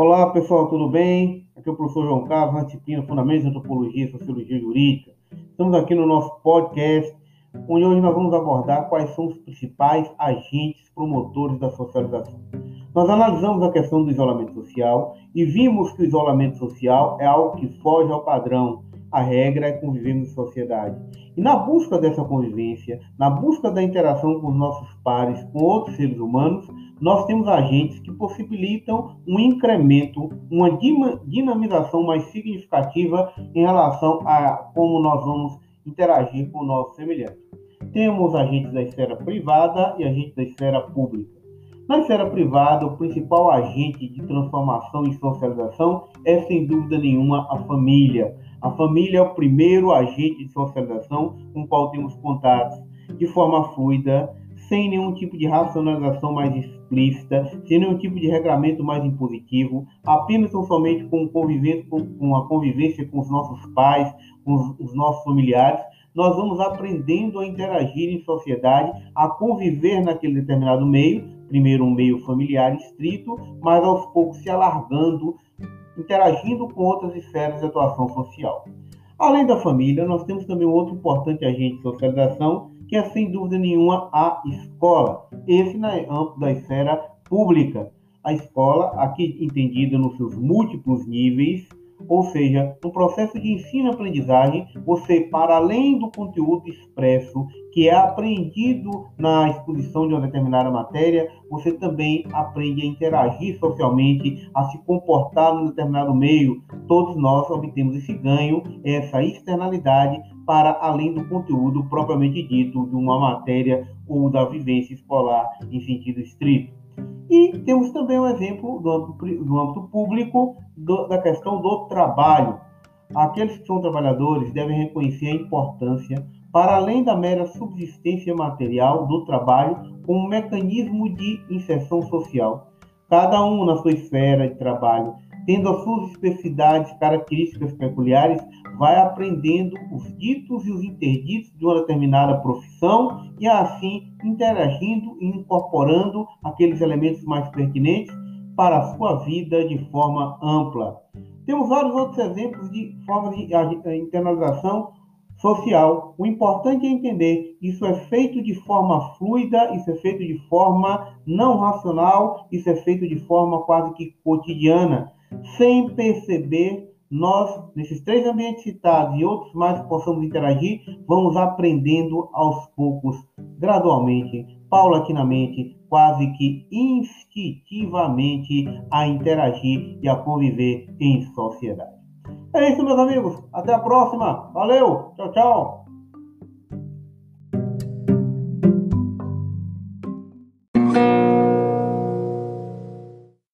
Olá, pessoal, tudo bem? Aqui é o professor João Carlos, disciplina Fundamentos de Antropologia e Sociologia Jurídica. Estamos aqui no nosso podcast, onde hoje nós vamos abordar quais são os principais agentes promotores da socialização. Nós analisamos a questão do isolamento social e vimos que o isolamento social é algo que foge ao padrão. A regra é convivermos em sociedade. E na busca dessa convivência, na busca da interação com os nossos pares, com outros seres humanos, nós temos agentes que possibilitam um incremento, uma dinamização mais significativa em relação a como nós vamos interagir com o nosso semelhante. Temos agentes da esfera privada e agentes da esfera pública. Na esfera privada, o principal agente de transformação e socialização é, sem dúvida nenhuma, a família. A família é o primeiro agente de socialização com o qual temos contatos de forma fluida, sem nenhum tipo de racionalização mais explícita, sem nenhum tipo de regramento mais impositivo, apenas ou somente com, convivência, com, com a convivência com os nossos pais, com os, os nossos familiares, nós vamos aprendendo a interagir em sociedade, a conviver naquele determinado meio, primeiro um meio familiar estrito, mas aos poucos se alargando, interagindo com outras esferas de atuação social. Além da família, nós temos também um outro importante agente de socialização, que é sem dúvida nenhuma a escola. Esse no âmbito da esfera pública. A escola, aqui entendida nos seus múltiplos níveis, ou seja, no processo de ensino-aprendizagem, você, para além do conteúdo expresso que é aprendido na exposição de uma determinada matéria, você também aprende a interagir socialmente, a se comportar num determinado meio. Todos nós obtemos esse ganho, essa externalidade, para além do conteúdo propriamente dito de uma matéria ou da vivência escolar em sentido estrito. E temos também um exemplo do âmbito, do âmbito público do, da questão do trabalho. Aqueles que são trabalhadores devem reconhecer a importância, para além da mera subsistência material do trabalho, como um mecanismo de inserção social. Cada um na sua esfera de trabalho tendo as suas especificidades, características peculiares, vai aprendendo os ditos e os interditos de uma determinada profissão e assim interagindo e incorporando aqueles elementos mais pertinentes para a sua vida de forma ampla. Temos vários outros exemplos de formas de internalização social. O importante é entender isso é feito de forma fluida, isso é feito de forma não racional, isso é feito de forma quase que cotidiana sem perceber, nós, nesses três ambientes citados e outros mais que possamos interagir, vamos aprendendo aos poucos, gradualmente, paulatinamente, quase que instintivamente a interagir e a conviver em sociedade. É isso, meus amigos. Até a próxima. Valeu. Tchau, tchau.